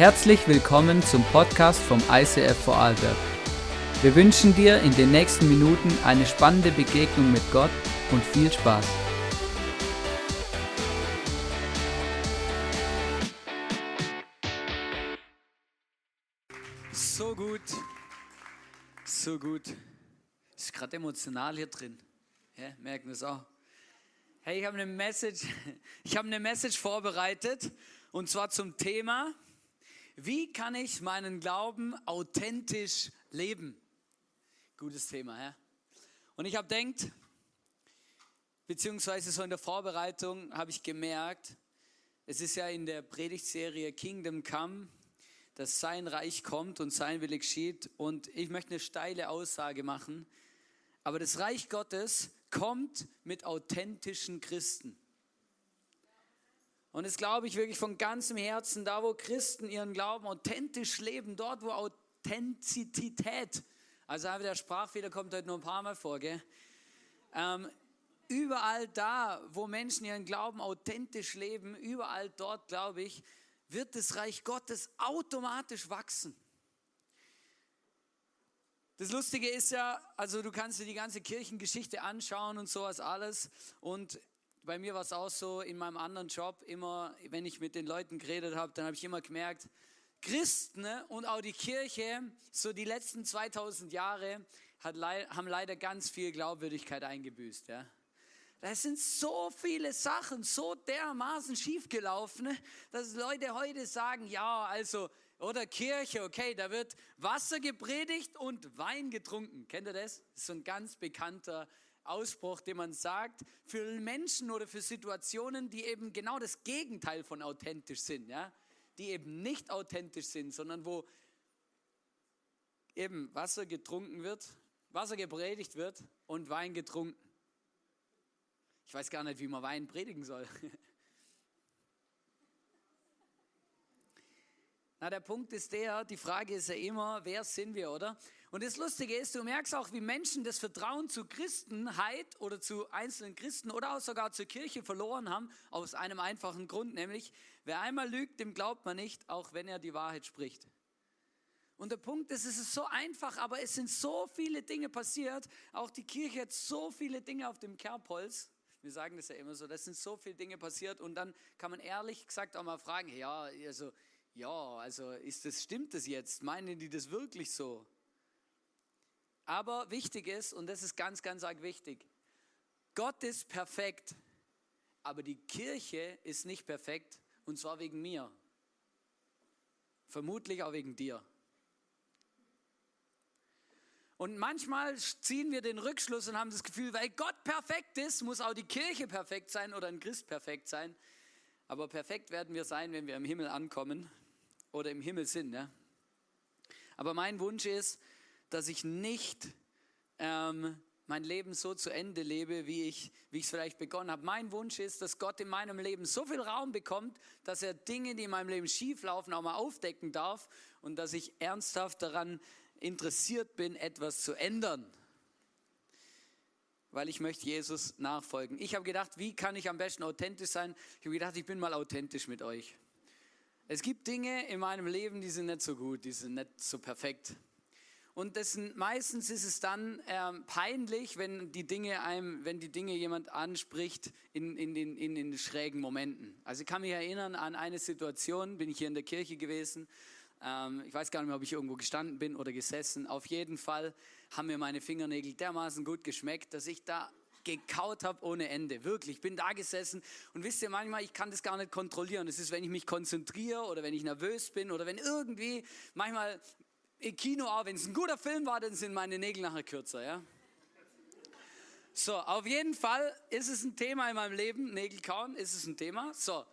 Herzlich willkommen zum Podcast vom ICF Vorarlberg. Wir wünschen dir in den nächsten Minuten eine spannende Begegnung mit Gott und viel Spaß. So gut, so gut. Ist gerade emotional hier drin. Ja, merken wir es auch. Hey, ich habe eine Message, ich habe eine Message vorbereitet und zwar zum Thema, wie kann ich meinen Glauben authentisch leben? Gutes Thema, ja. Und ich habe denkt, beziehungsweise so in der Vorbereitung habe ich gemerkt, es ist ja in der Predigtserie Kingdom Come, dass sein Reich kommt und sein Wille geschieht. Und ich möchte eine steile Aussage machen. Aber das Reich Gottes kommt mit authentischen Christen. Und das glaube ich wirklich von ganzem Herzen, da wo Christen ihren Glauben authentisch leben, dort wo Authentizität, also der Sprachfehler kommt heute nur ein paar Mal vor, gell? Ähm, überall da, wo Menschen ihren Glauben authentisch leben, überall dort, glaube ich, wird das Reich Gottes automatisch wachsen. Das Lustige ist ja, also du kannst dir die ganze Kirchengeschichte anschauen und sowas alles. Und bei mir war es auch so, in meinem anderen Job, immer, wenn ich mit den Leuten geredet habe, dann habe ich immer gemerkt, Christen ne, und auch die Kirche, so die letzten 2000 Jahre, hat, haben leider ganz viel Glaubwürdigkeit eingebüßt. Ja. Da sind so viele Sachen so dermaßen schiefgelaufen, ne, dass Leute heute sagen, ja, also, oder Kirche, okay, da wird Wasser gepredigt und Wein getrunken. Kennt ihr das? Das ist so ein ganz bekannter Ausspruch, den man sagt, für Menschen oder für Situationen, die eben genau das Gegenteil von authentisch sind, ja? die eben nicht authentisch sind, sondern wo eben Wasser getrunken wird, Wasser gepredigt wird und Wein getrunken. Ich weiß gar nicht, wie man Wein predigen soll. Na, der Punkt ist der, die Frage ist ja immer, wer sind wir, oder? Und das Lustige ist, du merkst auch, wie Menschen das Vertrauen zu Christenheit oder zu einzelnen Christen oder auch sogar zur Kirche verloren haben, aus einem einfachen Grund, nämlich, wer einmal lügt, dem glaubt man nicht, auch wenn er die Wahrheit spricht. Und der Punkt ist, es ist so einfach, aber es sind so viele Dinge passiert. Auch die Kirche hat so viele Dinge auf dem Kerbholz. Wir sagen das ja immer so, das sind so viele Dinge passiert. Und dann kann man ehrlich gesagt auch mal fragen, ja, also, ja, also ist das, stimmt das jetzt? Meinen die das wirklich so? Aber wichtig ist, und das ist ganz, ganz arg wichtig, Gott ist perfekt, aber die Kirche ist nicht perfekt, und zwar wegen mir. Vermutlich auch wegen dir. Und manchmal ziehen wir den Rückschluss und haben das Gefühl, weil Gott perfekt ist, muss auch die Kirche perfekt sein oder ein Christ perfekt sein. Aber perfekt werden wir sein, wenn wir im Himmel ankommen oder im Himmel sind. Ja? Aber mein Wunsch ist, dass ich nicht ähm, mein Leben so zu Ende lebe, wie ich es vielleicht begonnen habe. Mein Wunsch ist, dass Gott in meinem Leben so viel Raum bekommt, dass er Dinge, die in meinem Leben schief laufen, auch mal aufdecken darf und dass ich ernsthaft daran interessiert bin, etwas zu ändern. Weil ich möchte Jesus nachfolgen. Ich habe gedacht, wie kann ich am besten authentisch sein? Ich habe gedacht, ich bin mal authentisch mit euch. Es gibt Dinge in meinem Leben, die sind nicht so gut, die sind nicht so perfekt. Und das, meistens ist es dann ähm, peinlich, wenn die Dinge einem, wenn die Dinge jemand anspricht in, in, den, in den schrägen Momenten. Also ich kann mich erinnern an eine Situation, bin ich hier in der Kirche gewesen. Ähm, ich weiß gar nicht mehr, ob ich irgendwo gestanden bin oder gesessen. Auf jeden Fall haben mir meine Fingernägel dermaßen gut geschmeckt, dass ich da gekaut habe ohne Ende. Wirklich, ich bin da gesessen und wisst ihr manchmal, ich kann das gar nicht kontrollieren. Es ist, wenn ich mich konzentriere oder wenn ich nervös bin oder wenn irgendwie, manchmal im Kino auch, wenn es ein guter Film war, dann sind meine Nägel nachher kürzer, ja. So, auf jeden Fall ist es ein Thema in meinem Leben, Nägel kauen, ist es ein Thema. So,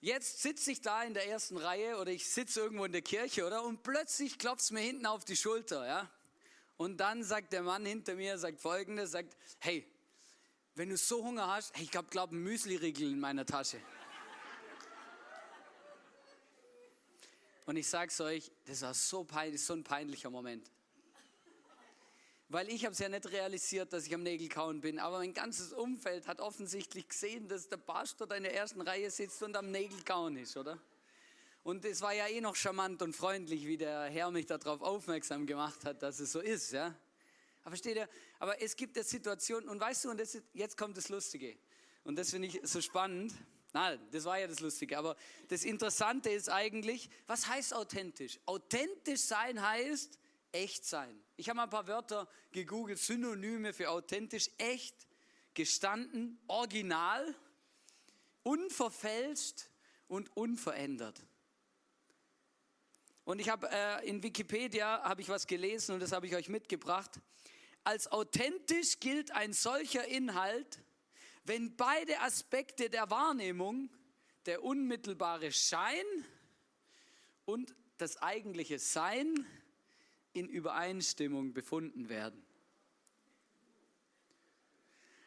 jetzt sitze ich da in der ersten Reihe oder ich sitze irgendwo in der Kirche, oder? Und plötzlich klopft es mir hinten auf die Schulter, ja. Und dann sagt der Mann hinter mir, sagt folgendes, sagt, hey, wenn du so Hunger hast, hey, ich glaube ein Müsli-Riegel in meiner Tasche. Und ich sag's euch, das war so peinlich, so ein peinlicher Moment. Weil ich habe es ja nicht realisiert, dass ich am Nägelkauen bin, aber mein ganzes Umfeld hat offensichtlich gesehen, dass der Pastor da in der ersten Reihe sitzt und am Nägelkauen ist, oder? Und es war ja eh noch charmant und freundlich, wie der Herr mich darauf aufmerksam gemacht hat, dass es so ist, ja. Aber versteht ihr? Aber es gibt ja Situationen, und weißt du, und ist, jetzt kommt das Lustige. Und das finde ich so spannend. Nein, das war ja das Lustige. Aber das Interessante ist eigentlich, was heißt authentisch? Authentisch sein heißt echt sein. Ich habe mal ein paar Wörter gegoogelt, Synonyme für authentisch, echt, gestanden, original, unverfälscht und unverändert. Und ich habe äh, in Wikipedia habe ich was gelesen und das habe ich euch mitgebracht. Als authentisch gilt ein solcher Inhalt, wenn beide Aspekte der Wahrnehmung, der unmittelbare Schein und das eigentliche Sein in Übereinstimmung befunden werden.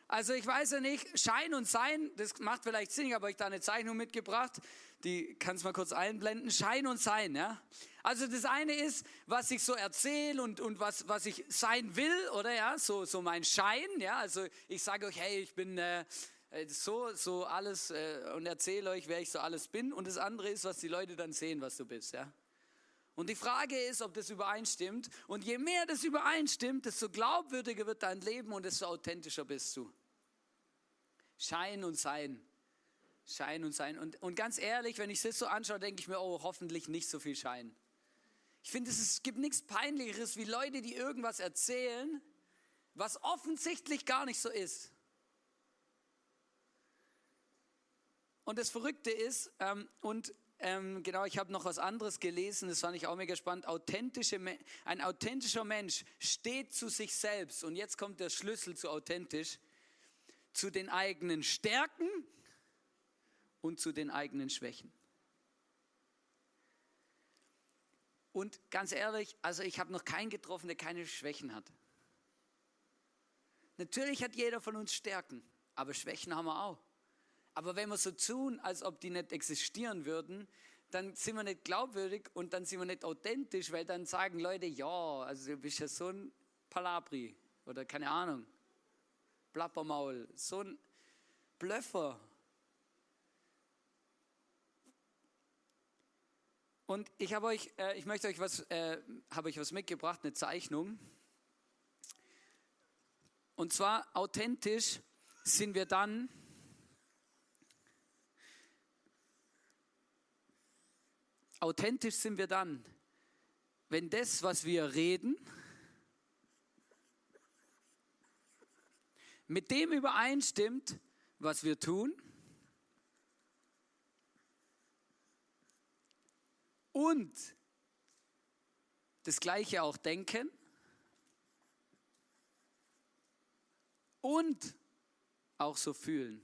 Also ich weiß ja nicht, Schein und Sein, das macht vielleicht Sinn, ich da eine Zeichnung mitgebracht, die kannst mal kurz einblenden. Schein und Sein, ja. Also das eine ist, was ich so erzähle und, und was, was ich sein will, oder ja, so, so mein Schein, ja. Also ich sage euch, hey, ich bin äh, äh, so, so alles äh, und erzähle euch, wer ich so alles bin. Und das andere ist, was die Leute dann sehen, was du bist, ja. Und die Frage ist, ob das übereinstimmt. Und je mehr das übereinstimmt, desto glaubwürdiger wird dein Leben und desto authentischer bist du. Schein und Sein. Schein und Sein. Und, und ganz ehrlich, wenn ich das so anschaue, denke ich mir, oh, hoffentlich nicht so viel Schein. Ich finde, es gibt nichts Peinlicheres wie Leute, die irgendwas erzählen, was offensichtlich gar nicht so ist. Und das Verrückte ist, ähm, und ähm, genau, ich habe noch was anderes gelesen, das fand ich auch mega spannend. Authentische, ein authentischer Mensch steht zu sich selbst. Und jetzt kommt der Schlüssel zu authentisch zu den eigenen Stärken und zu den eigenen Schwächen. Und ganz ehrlich, also ich habe noch keinen getroffen, der keine Schwächen hat. Natürlich hat jeder von uns Stärken, aber Schwächen haben wir auch. Aber wenn wir so tun, als ob die nicht existieren würden, dann sind wir nicht glaubwürdig und dann sind wir nicht authentisch, weil dann sagen Leute, ja, also du bist ja so ein Palabri oder keine Ahnung. Plappermaul, so ein Blöffer. Und ich habe euch, äh, ich möchte euch was, äh, habe euch was mitgebracht, eine Zeichnung. Und zwar authentisch sind wir dann, authentisch sind wir dann, wenn das, was wir reden, mit dem übereinstimmt, was wir tun und das Gleiche auch denken und auch so fühlen.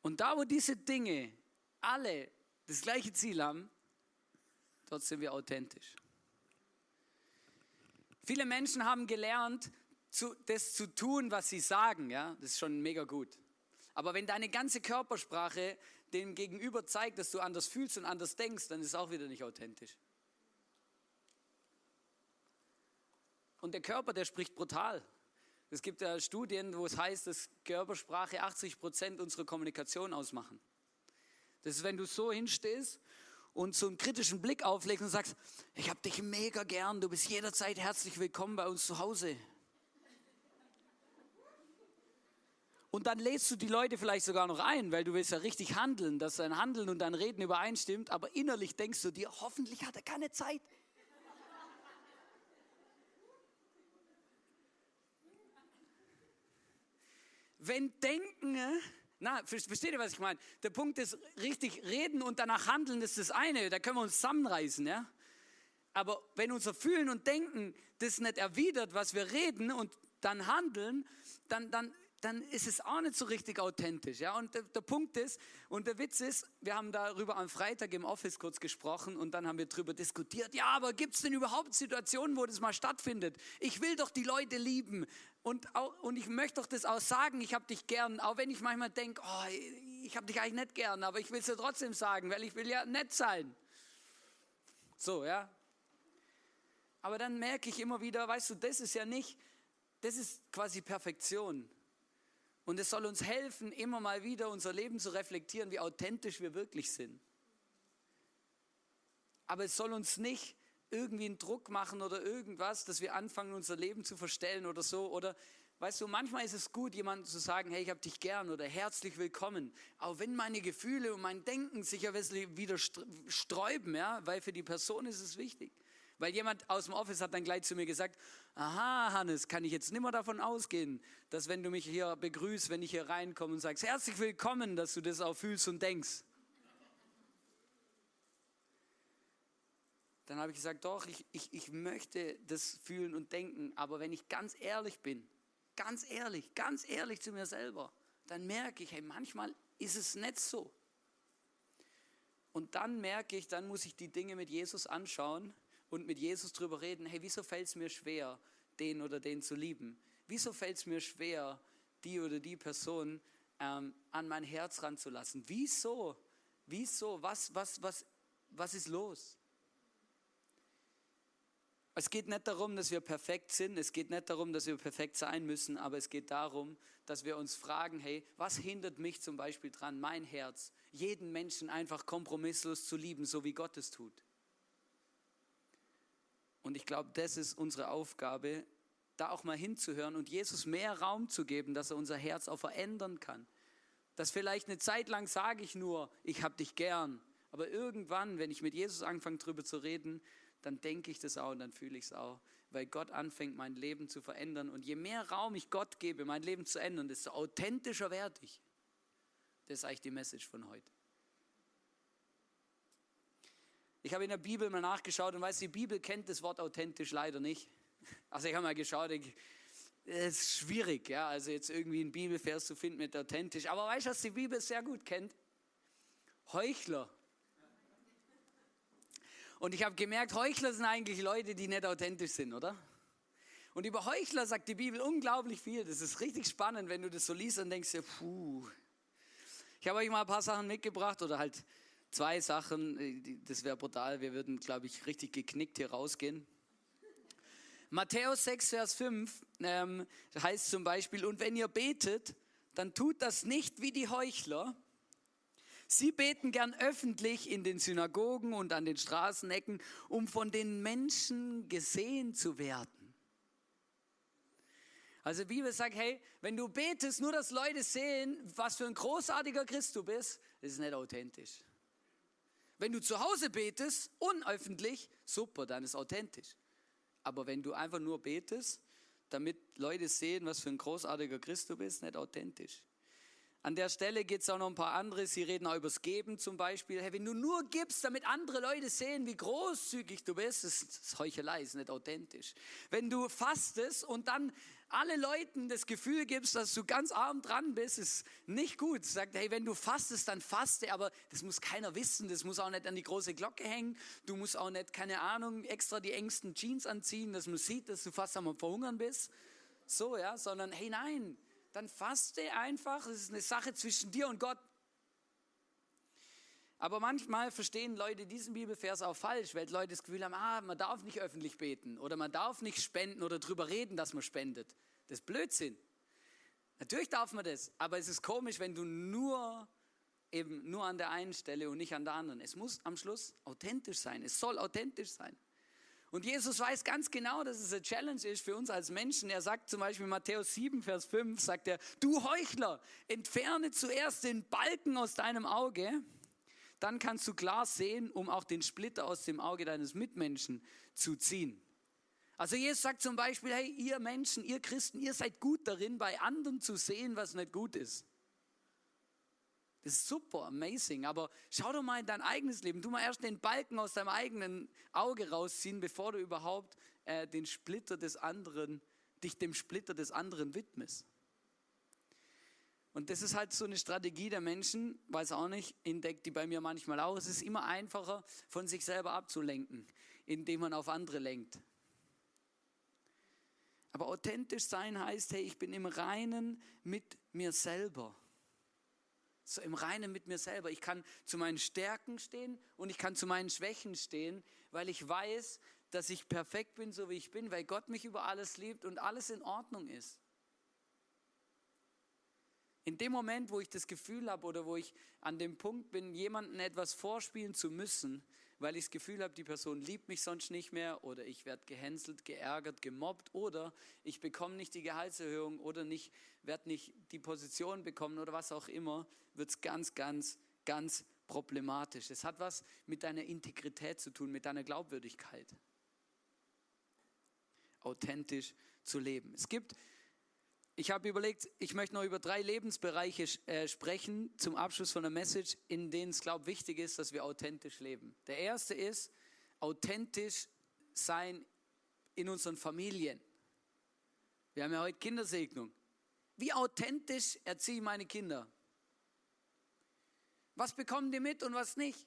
Und da, wo diese Dinge alle das gleiche Ziel haben, dort sind wir authentisch. Viele Menschen haben gelernt, zu, das zu tun, was sie sagen. Ja, das ist schon mega gut. Aber wenn deine ganze Körpersprache dem Gegenüber zeigt, dass du anders fühlst und anders denkst, dann ist es auch wieder nicht authentisch. Und der Körper, der spricht brutal. Es gibt ja Studien, wo es heißt, dass Körpersprache 80 Prozent unserer Kommunikation ausmachen. Das ist, wenn du so hinstehst und so einen kritischen Blick auflegst und sagst, ich habe dich mega gern, du bist jederzeit herzlich willkommen bei uns zu Hause. Und dann lädst du die Leute vielleicht sogar noch ein, weil du willst ja richtig handeln, dass dein Handeln und dein Reden übereinstimmt, aber innerlich denkst du dir, hoffentlich hat er keine Zeit. Wenn Denken na, versteht ihr, was ich meine? Der Punkt ist, richtig reden und danach handeln ist das eine. Da können wir uns zusammenreißen, ja? Aber wenn unser Fühlen und Denken das nicht erwidert, was wir reden und dann handeln, dann, dann dann ist es auch nicht so richtig authentisch. Ja? Und der, der, Punkt ist, und der Witz ist, wir haben darüber am Freitag im Office kurz gesprochen und dann haben wir darüber diskutiert, ja, aber gibt es denn überhaupt Situationen, wo das mal stattfindet? Ich will doch die Leute lieben und, auch, und ich möchte doch das auch sagen, ich habe dich gern, auch wenn ich manchmal denke, oh, ich habe dich eigentlich nicht gern, aber ich will es ja trotzdem sagen, weil ich will ja nett sein. So, ja. Aber dann merke ich immer wieder, weißt du, das ist ja nicht, das ist quasi Perfektion. Und es soll uns helfen, immer mal wieder unser Leben zu reflektieren, wie authentisch wir wirklich sind. Aber es soll uns nicht irgendwie einen Druck machen oder irgendwas, dass wir anfangen, unser Leben zu verstellen oder so. Oder weißt du, manchmal ist es gut, jemandem zu sagen, hey, ich habe dich gern oder herzlich willkommen. Auch wenn meine Gefühle und mein Denken sich ja wieder sträuben, ja, weil für die Person ist es wichtig. Weil jemand aus dem Office hat dann gleich zu mir gesagt, aha, Hannes, kann ich jetzt nimmer davon ausgehen, dass wenn du mich hier begrüßt, wenn ich hier reinkomme und sagst, herzlich willkommen, dass du das auch fühlst und denkst. Dann habe ich gesagt, doch, ich, ich, ich möchte das fühlen und denken, aber wenn ich ganz ehrlich bin, ganz ehrlich, ganz ehrlich zu mir selber, dann merke ich, hey, manchmal ist es nicht so. Und dann merke ich, dann muss ich die Dinge mit Jesus anschauen und mit Jesus drüber reden, hey, wieso fällt es mir schwer, den oder den zu lieben? Wieso fällt es mir schwer, die oder die Person ähm, an mein Herz ranzulassen? Wieso? Wieso? Was, was, was, was ist los? Es geht nicht darum, dass wir perfekt sind, es geht nicht darum, dass wir perfekt sein müssen, aber es geht darum, dass wir uns fragen, hey, was hindert mich zum Beispiel dran, mein Herz, jeden Menschen einfach kompromisslos zu lieben, so wie Gott es tut? Und ich glaube, das ist unsere Aufgabe, da auch mal hinzuhören und Jesus mehr Raum zu geben, dass er unser Herz auch verändern kann. Dass vielleicht eine Zeit lang sage ich nur, ich habe dich gern, aber irgendwann, wenn ich mit Jesus anfange, darüber zu reden, dann denke ich das auch und dann fühle ich es auch, weil Gott anfängt, mein Leben zu verändern. Und je mehr Raum ich Gott gebe, mein Leben zu ändern, desto authentischer werde ich. Das ist eigentlich die Message von heute. Ich habe in der Bibel mal nachgeschaut und weiß, die Bibel kennt das Wort authentisch leider nicht. Also ich habe mal geschaut, es ist schwierig, ja, also jetzt irgendwie einen Bibelvers zu finden mit authentisch. Aber weißt du, was die Bibel sehr gut kennt? Heuchler. Und ich habe gemerkt, Heuchler sind eigentlich Leute, die nicht authentisch sind, oder? Und über Heuchler sagt die Bibel unglaublich viel. Das ist richtig spannend, wenn du das so liest und denkst dir, puh. Ich habe euch mal ein paar Sachen mitgebracht oder halt zwei Sachen, äh, das wäre brutal, wir würden, glaube ich, richtig geknickt hier rausgehen. Matthäus 6, Vers 5 ähm, heißt zum Beispiel, und wenn ihr betet, dann tut das nicht wie die Heuchler. Sie beten gern öffentlich in den Synagogen und an den Straßenecken, um von den Menschen gesehen zu werden. Also die Bibel sagt, hey, wenn du betest, nur dass Leute sehen, was für ein großartiger Christ du bist, das ist nicht authentisch. Wenn du zu Hause betest, unöffentlich, super, dann ist authentisch. Aber wenn du einfach nur betest, damit Leute sehen, was für ein großartiger Christ du bist, nicht authentisch. An der Stelle geht es auch noch ein paar andere. Sie reden auch übers Geben zum Beispiel. Hey, wenn du nur gibst, damit andere Leute sehen, wie großzügig du bist, das ist Heuchelei, ist nicht authentisch. Wenn du fastest und dann alle Leuten das Gefühl gibst, dass du ganz arm dran bist, ist nicht gut. Sagt, hey, wenn du fastest, dann faste, aber das muss keiner wissen. Das muss auch nicht an die große Glocke hängen. Du musst auch nicht, keine Ahnung, extra die engsten Jeans anziehen, dass man sieht, dass du fast am Verhungern bist. So, ja, sondern hey, nein, dann faste einfach. Es ist eine Sache zwischen dir und Gott. Aber manchmal verstehen Leute diesen Bibelvers auch falsch, weil Leute das Gefühl haben, ah, man darf nicht öffentlich beten oder man darf nicht spenden oder darüber reden, dass man spendet. Das ist Blödsinn. Natürlich darf man das, aber es ist komisch, wenn du nur eben nur an der einen Stelle und nicht an der anderen. Es muss am Schluss authentisch sein. Es soll authentisch sein. Und Jesus weiß ganz genau, dass es eine Challenge ist für uns als Menschen. Er sagt zum Beispiel in Matthäus 7, Vers 5, sagt er, du Heuchler, entferne zuerst den Balken aus deinem Auge, dann kannst du klar sehen, um auch den Splitter aus dem Auge deines Mitmenschen zu ziehen. Also Jesus sagt zum Beispiel, hey, ihr Menschen, ihr Christen, ihr seid gut darin, bei anderen zu sehen, was nicht gut ist. Das ist super, amazing. Aber schau doch mal in dein eigenes Leben. Du mal erst den Balken aus deinem eigenen Auge rausziehen, bevor du überhaupt äh, den Splitter des anderen, dich dem Splitter des anderen widmest. Und das ist halt so eine Strategie der Menschen, weiß auch nicht, entdeckt die bei mir manchmal auch. Es ist immer einfacher, von sich selber abzulenken, indem man auf andere lenkt. Aber authentisch sein heißt, hey, ich bin im Reinen mit mir selber so im Reinen mit mir selber. Ich kann zu meinen Stärken stehen und ich kann zu meinen Schwächen stehen, weil ich weiß, dass ich perfekt bin, so wie ich bin, weil Gott mich über alles liebt und alles in Ordnung ist. In dem Moment, wo ich das Gefühl habe oder wo ich an dem Punkt bin, jemandem etwas vorspielen zu müssen, weil ich das Gefühl habe, die Person liebt mich sonst nicht mehr oder ich werde gehänselt, geärgert, gemobbt oder ich bekomme nicht die Gehaltserhöhung oder nicht, werde nicht die Position bekommen oder was auch immer, wird es ganz, ganz, ganz problematisch. Es hat was mit deiner Integrität zu tun, mit deiner Glaubwürdigkeit. Authentisch zu leben. Es gibt ich habe überlegt, ich möchte noch über drei Lebensbereiche äh, sprechen zum Abschluss von der Message, in denen es, glaube ich, wichtig ist, dass wir authentisch leben. Der erste ist, authentisch sein in unseren Familien. Wir haben ja heute Kindersegnung. Wie authentisch erziehe ich meine Kinder? Was bekommen die mit und was nicht?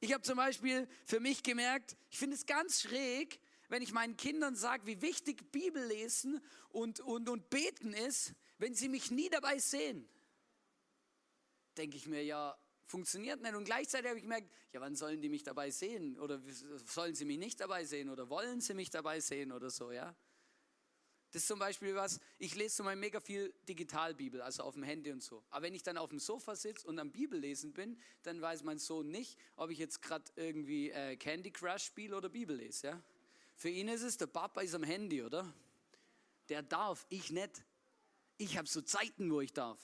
Ich habe zum Beispiel für mich gemerkt, ich finde es ganz schräg, wenn ich meinen Kindern sage, wie wichtig Bibel lesen und, und, und beten ist, wenn sie mich nie dabei sehen, denke ich mir, ja, funktioniert nicht. Und gleichzeitig habe ich gemerkt, ja, wann sollen die mich dabei sehen? Oder sollen sie mich nicht dabei sehen? Oder wollen sie mich dabei sehen oder so, ja? Das ist zum Beispiel was, ich lese zum Beispiel mega viel Digitalbibel, also auf dem Handy und so. Aber wenn ich dann auf dem Sofa sitze und am Bibellesen bin, dann weiß mein Sohn nicht, ob ich jetzt gerade irgendwie äh, Candy Crush spiele oder Bibel lese, ja? Für ihn ist es, der Papa ist am Handy, oder? Der darf, ich nicht. Ich habe so Zeiten, wo ich darf.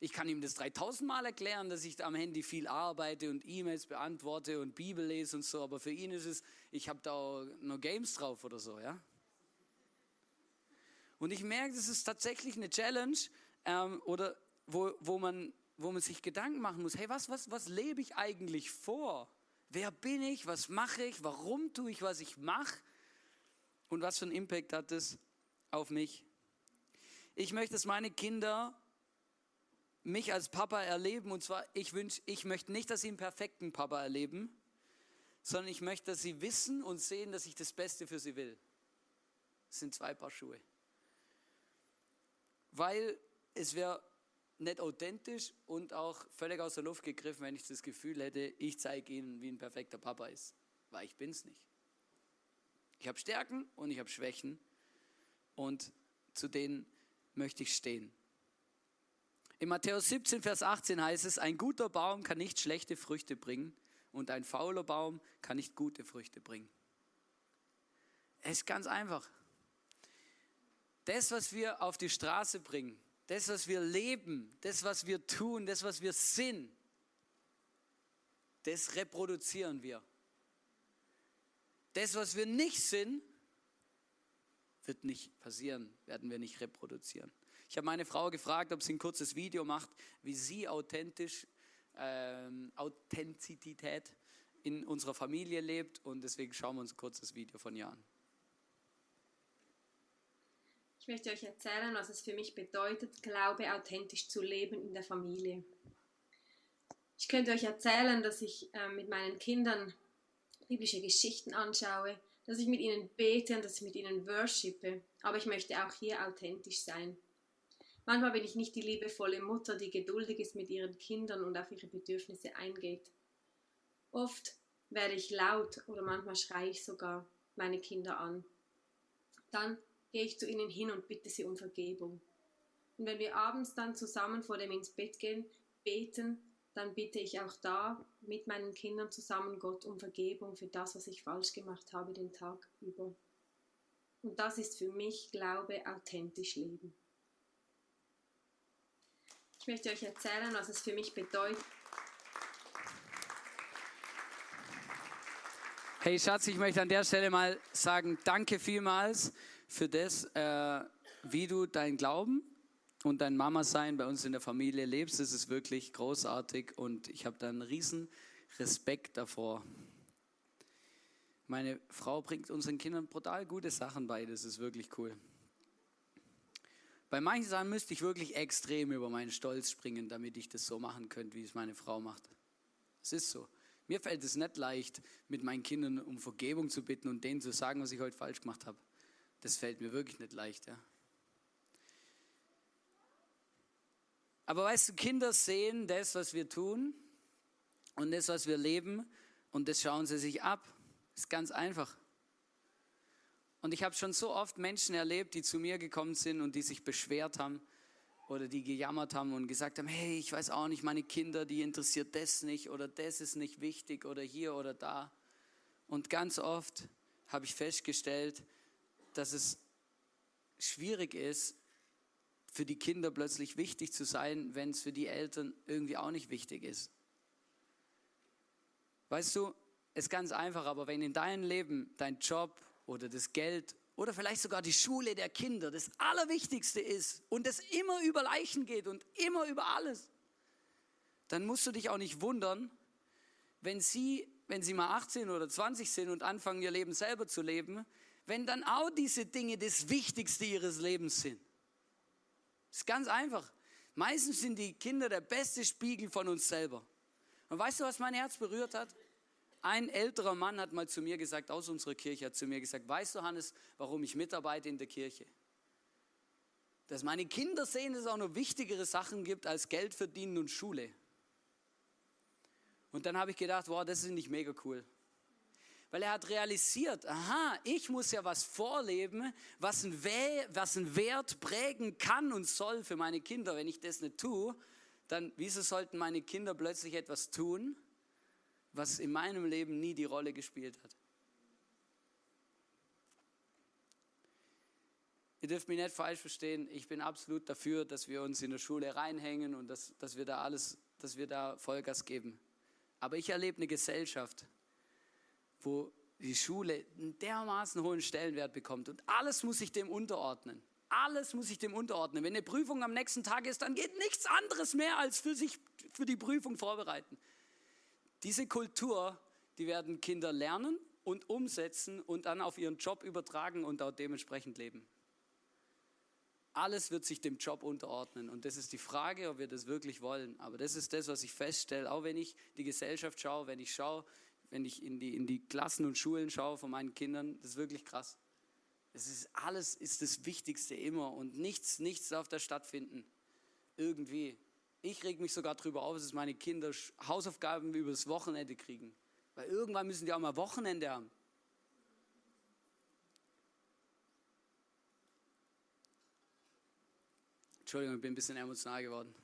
Ich kann ihm das 3000 Mal erklären, dass ich am Handy viel arbeite und E-Mails beantworte und Bibel lese und so, aber für ihn ist es, ich habe da noch Games drauf oder so, ja. Und ich merke, das ist tatsächlich eine Challenge, ähm, oder wo, wo, man, wo man sich Gedanken machen muss, hey, was, was, was lebe ich eigentlich vor? Wer bin ich? Was mache ich? Warum tue ich, was ich mache? Und was für einen Impact hat es auf mich? Ich möchte, dass meine Kinder mich als Papa erleben. Und zwar, ich wünsche, ich möchte nicht, dass sie einen perfekten Papa erleben, sondern ich möchte, dass sie wissen und sehen, dass ich das Beste für sie will. Das sind zwei Paar Schuhe. Weil es wäre nicht authentisch und auch völlig aus der Luft gegriffen, wenn ich das Gefühl hätte, ich zeige ihnen, wie ein perfekter Papa ist. Weil ich bin es nicht. Ich habe Stärken und ich habe Schwächen und zu denen möchte ich stehen. In Matthäus 17, Vers 18 heißt es, ein guter Baum kann nicht schlechte Früchte bringen und ein fauler Baum kann nicht gute Früchte bringen. Es ist ganz einfach. Das, was wir auf die Straße bringen, das, was wir leben, das, was wir tun, das, was wir sind, das reproduzieren wir. Das, was wir nicht sind, wird nicht passieren, werden wir nicht reproduzieren. Ich habe meine Frau gefragt, ob sie ein kurzes Video macht, wie sie authentisch, ähm, Authentizität in unserer Familie lebt und deswegen schauen wir uns ein kurzes Video von ihr an. Ich möchte euch erzählen, was es für mich bedeutet, Glaube authentisch zu leben in der Familie. Ich könnte euch erzählen, dass ich äh, mit meinen Kindern biblische Geschichten anschaue, dass ich mit ihnen bete und dass ich mit ihnen worshipe, aber ich möchte auch hier authentisch sein. Manchmal bin ich nicht die liebevolle Mutter, die geduldig ist mit ihren Kindern und auf ihre Bedürfnisse eingeht. Oft werde ich laut oder manchmal schreie ich sogar meine Kinder an. Dann gehe ich zu ihnen hin und bitte sie um Vergebung. Und wenn wir abends dann zusammen vor dem ins Bett gehen, beten, dann bitte ich auch da mit meinen Kindern zusammen Gott um Vergebung für das, was ich falsch gemacht habe den Tag über. Und das ist für mich Glaube, authentisch leben. Ich möchte euch erzählen, was es für mich bedeutet. Hey Schatz, ich möchte an der Stelle mal sagen, danke vielmals für das, äh, wie du dein Glauben und dein Mama-Sein bei uns in der Familie lebst. Das ist wirklich großartig und ich habe da einen riesen Respekt davor. Meine Frau bringt unseren Kindern brutal gute Sachen bei, das ist wirklich cool. Bei manchen Sachen müsste ich wirklich extrem über meinen Stolz springen, damit ich das so machen könnte, wie es meine Frau macht. Es ist so. Mir fällt es nicht leicht, mit meinen Kindern um Vergebung zu bitten und denen zu sagen, was ich heute falsch gemacht habe. Das fällt mir wirklich nicht leicht. Ja. Aber weißt du, Kinder sehen das, was wir tun und das, was wir leben und das schauen sie sich ab. Ist ganz einfach. Und ich habe schon so oft Menschen erlebt, die zu mir gekommen sind und die sich beschwert haben, oder die gejammert haben und gesagt haben, hey, ich weiß auch nicht, meine Kinder, die interessiert das nicht oder das ist nicht wichtig oder hier oder da. Und ganz oft habe ich festgestellt, dass es schwierig ist, für die Kinder plötzlich wichtig zu sein, wenn es für die Eltern irgendwie auch nicht wichtig ist. Weißt du, es ist ganz einfach, aber wenn in deinem Leben dein Job oder das Geld oder vielleicht sogar die Schule der Kinder das Allerwichtigste ist und es immer über Leichen geht und immer über alles, dann musst du dich auch nicht wundern, wenn sie, wenn sie mal 18 oder 20 sind und anfangen, ihr Leben selber zu leben, wenn dann auch diese Dinge das Wichtigste ihres Lebens sind. Das ist ganz einfach. Meistens sind die Kinder der beste Spiegel von uns selber. Und weißt du, was mein Herz berührt hat? Ein älterer Mann hat mal zu mir gesagt, aus unserer Kirche, hat zu mir gesagt, weißt du, Hannes, warum ich mitarbeite in der Kirche? Dass meine Kinder sehen, dass es auch noch wichtigere Sachen gibt als Geld verdienen und Schule. Und dann habe ich gedacht, wow, das ist nicht mega cool. Weil er hat realisiert, aha, ich muss ja was vorleben, was einen, was einen Wert prägen kann und soll für meine Kinder. Wenn ich das nicht tue, dann wieso sollten meine Kinder plötzlich etwas tun, was in meinem Leben nie die Rolle gespielt hat. Ihr dürft mich nicht falsch verstehen, ich bin absolut dafür, dass wir uns in der Schule reinhängen und dass, dass wir da alles, dass wir da Vollgas geben. Aber ich erlebe eine Gesellschaft, wo die Schule einen dermaßen hohen Stellenwert bekommt und alles muss sich dem unterordnen. Alles muss sich dem unterordnen. Wenn eine Prüfung am nächsten Tag ist, dann geht nichts anderes mehr als für sich für die Prüfung vorbereiten. Diese Kultur, die werden Kinder lernen und umsetzen und dann auf ihren Job übertragen und auch dementsprechend leben. Alles wird sich dem Job unterordnen und das ist die Frage, ob wir das wirklich wollen. Aber das ist das, was ich feststelle, auch wenn ich die Gesellschaft schaue, wenn ich schaue, wenn ich in die, in die Klassen und Schulen schaue von meinen Kindern, das ist wirklich krass. Es ist alles ist das Wichtigste immer und nichts, nichts darf da stattfinden. Irgendwie. Ich reg mich sogar darüber auf, dass meine Kinder Hausaufgaben über das Wochenende kriegen. Weil irgendwann müssen die auch mal Wochenende haben. Entschuldigung, ich bin ein bisschen emotional geworden.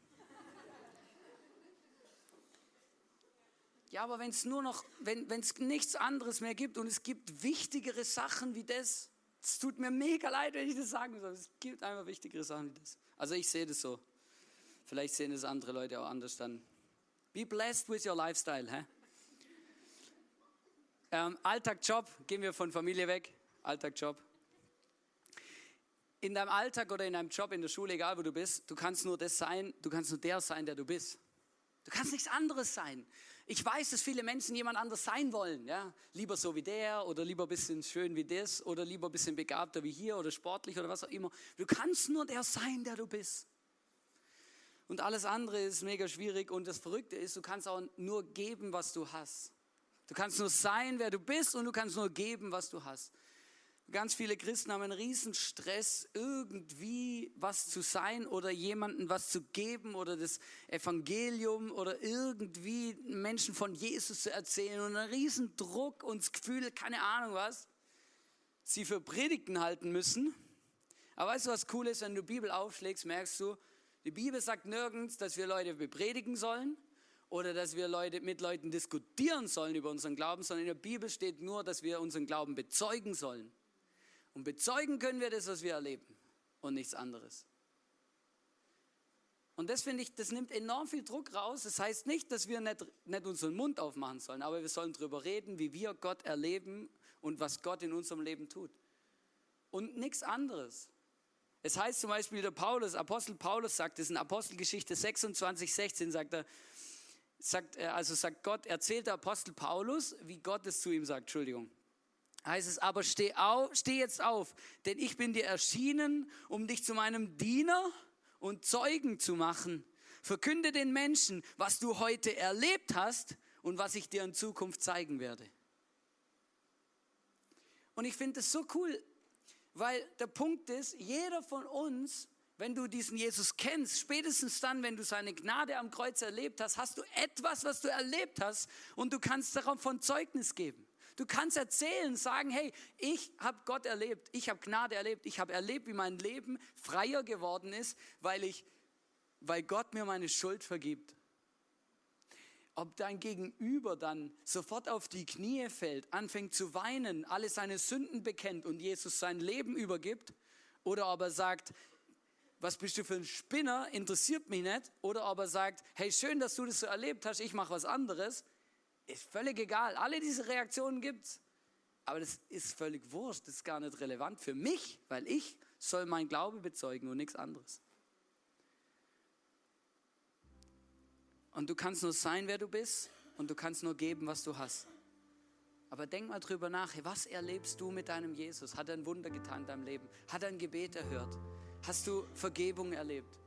Ja, aber wenn es nur noch, wenn es nichts anderes mehr gibt und es gibt wichtigere Sachen wie das, es tut mir mega leid, wenn ich das sagen soll. Es gibt einfach wichtigere Sachen wie das. Also ich sehe das so. Vielleicht sehen es andere Leute auch anders dann. Be blessed with your lifestyle. Hä? Ähm, Alltag, Job, gehen wir von Familie weg. Alltag, Job. In deinem Alltag oder in deinem Job, in der Schule, egal wo du bist, du kannst nur das sein, du kannst nur der sein, der du bist. Du kannst nichts anderes sein. Ich weiß, dass viele Menschen jemand anders sein wollen. Ja? Lieber so wie der oder lieber ein bisschen schön wie das oder lieber ein bisschen begabter wie hier oder sportlich oder was auch immer. Du kannst nur der sein, der du bist. Und alles andere ist mega schwierig. Und das Verrückte ist, du kannst auch nur geben, was du hast. Du kannst nur sein, wer du bist und du kannst nur geben, was du hast. Ganz viele Christen haben einen riesen Stress, irgendwie was zu sein oder jemandem was zu geben oder das Evangelium oder irgendwie Menschen von Jesus zu erzählen und einen riesen Druck und das Gefühl, keine Ahnung was, sie für Predigten halten müssen. Aber weißt du, was cool ist, wenn du Bibel aufschlägst, merkst du, die Bibel sagt nirgends, dass wir Leute bepredigen sollen oder dass wir Leute, mit Leuten diskutieren sollen über unseren Glauben, sondern in der Bibel steht nur, dass wir unseren Glauben bezeugen sollen. Und bezeugen können wir das, was wir erleben und nichts anderes. Und das finde ich, das nimmt enorm viel Druck raus. Das heißt nicht, dass wir nicht, nicht unseren Mund aufmachen sollen, aber wir sollen darüber reden, wie wir Gott erleben und was Gott in unserem Leben tut. Und nichts anderes. Es heißt zum Beispiel, der Paulus, Apostel Paulus sagt es in Apostelgeschichte 26, 16, sagt er, sagt, also sagt Gott, erzählt der Apostel Paulus, wie Gott es zu ihm sagt, Entschuldigung heißt es, aber steh, auf, steh jetzt auf, denn ich bin dir erschienen, um dich zu meinem Diener und Zeugen zu machen. Verkünde den Menschen, was du heute erlebt hast und was ich dir in Zukunft zeigen werde. Und ich finde es so cool, weil der Punkt ist, jeder von uns, wenn du diesen Jesus kennst, spätestens dann, wenn du seine Gnade am Kreuz erlebt hast, hast du etwas, was du erlebt hast und du kannst darauf von Zeugnis geben. Du kannst erzählen, sagen, hey, ich habe Gott erlebt, ich habe Gnade erlebt, ich habe erlebt, wie mein Leben freier geworden ist, weil ich weil Gott mir meine Schuld vergibt. Ob dein Gegenüber dann sofort auf die Knie fällt, anfängt zu weinen, alle seine Sünden bekennt und Jesus sein Leben übergibt, oder ob er sagt, was bist du für ein Spinner, interessiert mich nicht, oder ob er sagt, hey, schön, dass du das so erlebt hast, ich mache was anderes, ist völlig egal. Alle diese Reaktionen gibt's. Aber das ist völlig wurscht, das ist gar nicht relevant für mich, weil ich soll mein Glaube bezeugen und nichts anderes. Und du kannst nur sein, wer du bist und du kannst nur geben, was du hast. Aber denk mal drüber nach, was erlebst du mit deinem Jesus? Hat er ein Wunder getan in deinem Leben? Hat er ein Gebet erhört? Hast du Vergebung erlebt?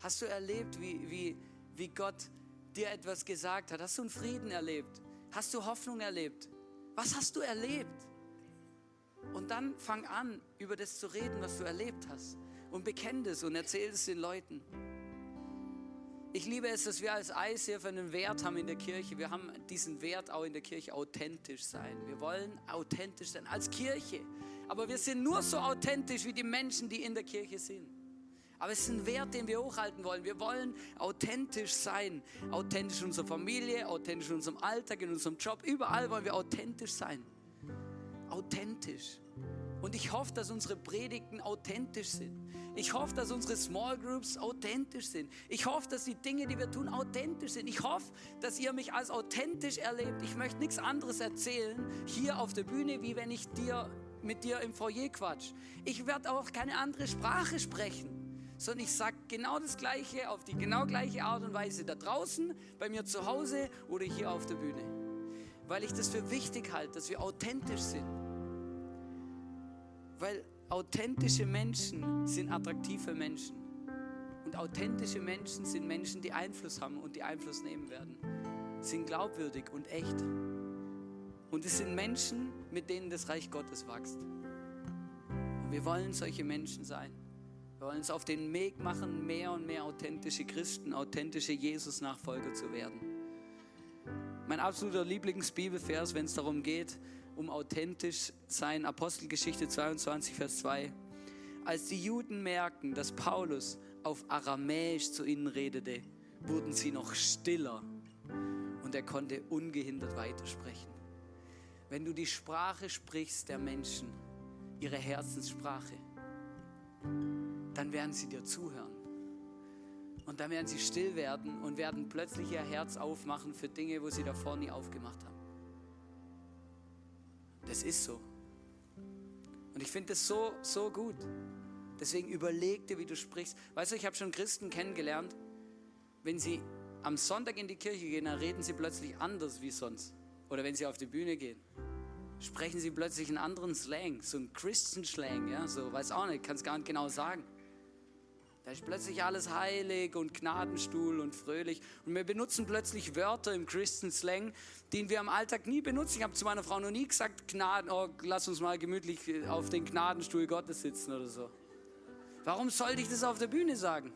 Hast du erlebt, wie, wie, wie Gott dir etwas gesagt hat? Hast du einen Frieden erlebt? Hast du Hoffnung erlebt? Was hast du erlebt? Und dann fang an, über das zu reden, was du erlebt hast. Und bekenn das und erzähl es den Leuten. Ich liebe es, dass wir als ICF einen Wert haben in der Kirche. Wir haben diesen Wert auch in der Kirche, authentisch sein. Wir wollen authentisch sein als Kirche. Aber wir sind nur so authentisch wie die Menschen, die in der Kirche sind. Aber es ist ein Wert, den wir hochhalten wollen. Wir wollen authentisch sein. Authentisch in unserer Familie, authentisch in unserem Alltag, in unserem Job. Überall wollen wir authentisch sein. Authentisch. Und ich hoffe, dass unsere Predigten authentisch sind. Ich hoffe, dass unsere Small Groups authentisch sind. Ich hoffe, dass die Dinge, die wir tun, authentisch sind. Ich hoffe, dass ihr mich als authentisch erlebt. Ich möchte nichts anderes erzählen hier auf der Bühne, wie wenn ich dir mit dir im Foyer quatsch. Ich werde auch keine andere Sprache sprechen, sondern ich sage genau das Gleiche auf die genau gleiche Art und Weise da draußen, bei mir zu Hause oder hier auf der Bühne. Weil ich das für wichtig halte, dass wir authentisch sind. Weil authentische Menschen sind attraktive Menschen. Und authentische Menschen sind Menschen, die Einfluss haben und die Einfluss nehmen werden. Sind glaubwürdig und echt. Und es sind Menschen, mit denen das Reich Gottes wächst. Und wir wollen solche Menschen sein. Wir wollen uns auf den Weg machen, mehr und mehr authentische Christen, authentische Jesus-Nachfolger zu werden. Mein absoluter Lieblingsbibelvers, wenn es darum geht, um authentisch sein. Apostelgeschichte 22, Vers 2. Als die Juden merkten, dass Paulus auf Aramäisch zu ihnen redete, wurden sie noch stiller und er konnte ungehindert weitersprechen. Wenn du die Sprache sprichst der Menschen, ihre Herzenssprache, dann werden sie dir zuhören. Und dann werden sie still werden und werden plötzlich ihr Herz aufmachen für Dinge, wo sie davor nie aufgemacht haben. Das ist so. Und ich finde das so, so gut. Deswegen überleg dir, wie du sprichst. Weißt du, ich habe schon Christen kennengelernt, wenn sie am Sonntag in die Kirche gehen, dann reden sie plötzlich anders wie sonst. Oder wenn sie auf die Bühne gehen, sprechen sie plötzlich einen anderen Slang, so einen Christen-Slang, ja, so, weiß auch nicht, kann es gar nicht genau sagen. Da ist plötzlich alles heilig und Gnadenstuhl und fröhlich. Und wir benutzen plötzlich Wörter im Christen-Slang, die wir im Alltag nie benutzen. Ich habe zu meiner Frau noch nie gesagt, Gnaden, oh, lass uns mal gemütlich auf den Gnadenstuhl Gottes sitzen oder so. Warum sollte ich das auf der Bühne sagen?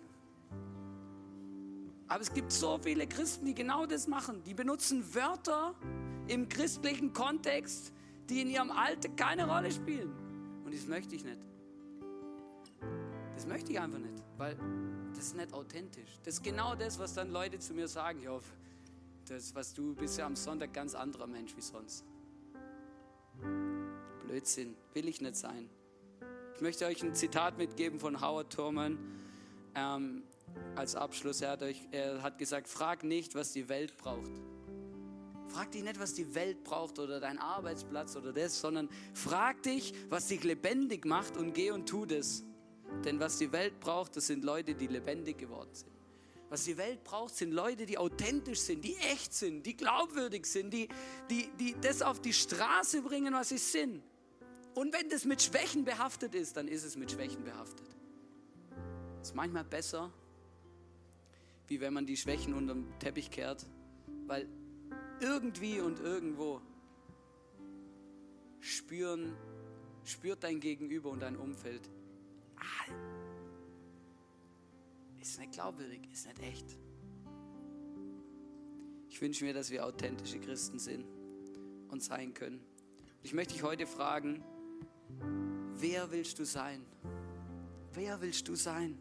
Aber es gibt so viele Christen, die genau das machen. Die benutzen Wörter im christlichen Kontext, die in ihrem Alltag keine Rolle spielen. Und das möchte ich nicht. Das möchte ich einfach nicht, weil das ist nicht authentisch. Das ist genau das, was dann Leute zu mir sagen, ja, das, was du bist ja am Sonntag ganz anderer Mensch wie sonst. Blödsinn, will ich nicht sein. Ich möchte euch ein Zitat mitgeben von Howard Thurman ähm, als Abschluss. Er hat, euch, er hat gesagt, frag nicht, was die Welt braucht. Frag dich nicht, was die Welt braucht oder dein Arbeitsplatz oder das, sondern frag dich, was dich lebendig macht und geh und tu das. Denn was die Welt braucht, das sind Leute, die lebendig geworden sind. Was die Welt braucht, sind Leute, die authentisch sind, die echt sind, die glaubwürdig sind, die, die, die das auf die Straße bringen, was sie sind. Und wenn das mit Schwächen behaftet ist, dann ist es mit Schwächen behaftet. Das ist manchmal besser, wie wenn man die Schwächen unter den Teppich kehrt, weil irgendwie und irgendwo spüren, spürt dein Gegenüber und dein Umfeld, ist nicht glaubwürdig, ist nicht echt. Ich wünsche mir, dass wir authentische Christen sind und sein können. Ich möchte dich heute fragen, wer willst du sein? Wer willst du sein?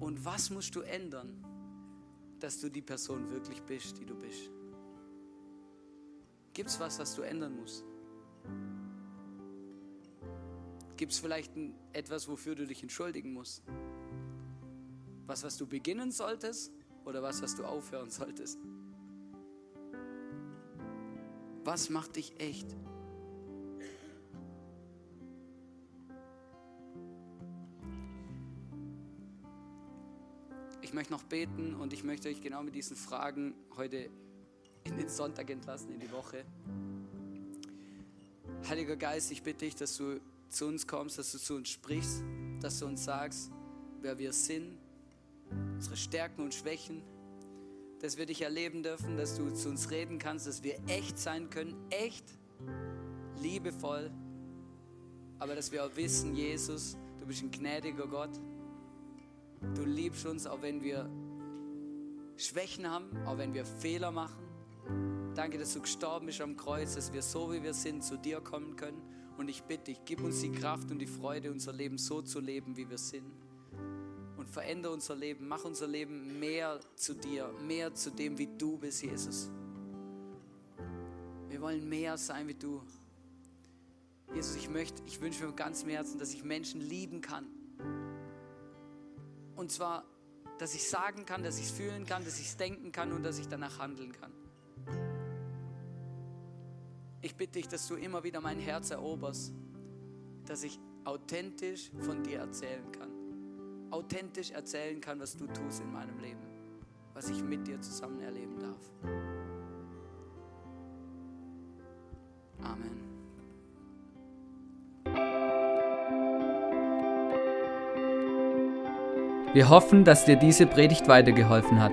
Und was musst du ändern, dass du die Person wirklich bist, die du bist? Gibt es was, was du ändern musst? Gibt es vielleicht ein, etwas, wofür du dich entschuldigen musst? Was, was du beginnen solltest oder was, was du aufhören solltest? Was macht dich echt? Ich möchte noch beten und ich möchte euch genau mit diesen Fragen heute in den Sonntag entlassen, in die Woche. Heiliger Geist, ich bitte dich, dass du zu uns kommst, dass du zu uns sprichst, dass du uns sagst, wer wir sind, unsere Stärken und Schwächen, dass wir dich erleben dürfen, dass du zu uns reden kannst, dass wir echt sein können, echt, liebevoll, aber dass wir auch wissen, Jesus, du bist ein gnädiger Gott. Du liebst uns, auch wenn wir Schwächen haben, auch wenn wir Fehler machen. Danke, dass du gestorben bist am Kreuz, dass wir so wie wir sind zu dir kommen können. Und ich bitte dich, gib uns die Kraft und die Freude, unser Leben so zu leben, wie wir sind. Und verändere unser Leben, mach unser Leben mehr zu dir, mehr zu dem, wie du bist, Jesus. Wir wollen mehr sein wie du. Jesus, ich möchte, ich wünsche mir von ganzem Herzen, dass ich Menschen lieben kann. Und zwar, dass ich sagen kann, dass ich es fühlen kann, dass ich es denken kann und dass ich danach handeln kann. Ich bitte dich, dass du immer wieder mein Herz eroberst, dass ich authentisch von dir erzählen kann. Authentisch erzählen kann, was du tust in meinem Leben, was ich mit dir zusammen erleben darf. Amen. Wir hoffen, dass dir diese Predigt weitergeholfen hat.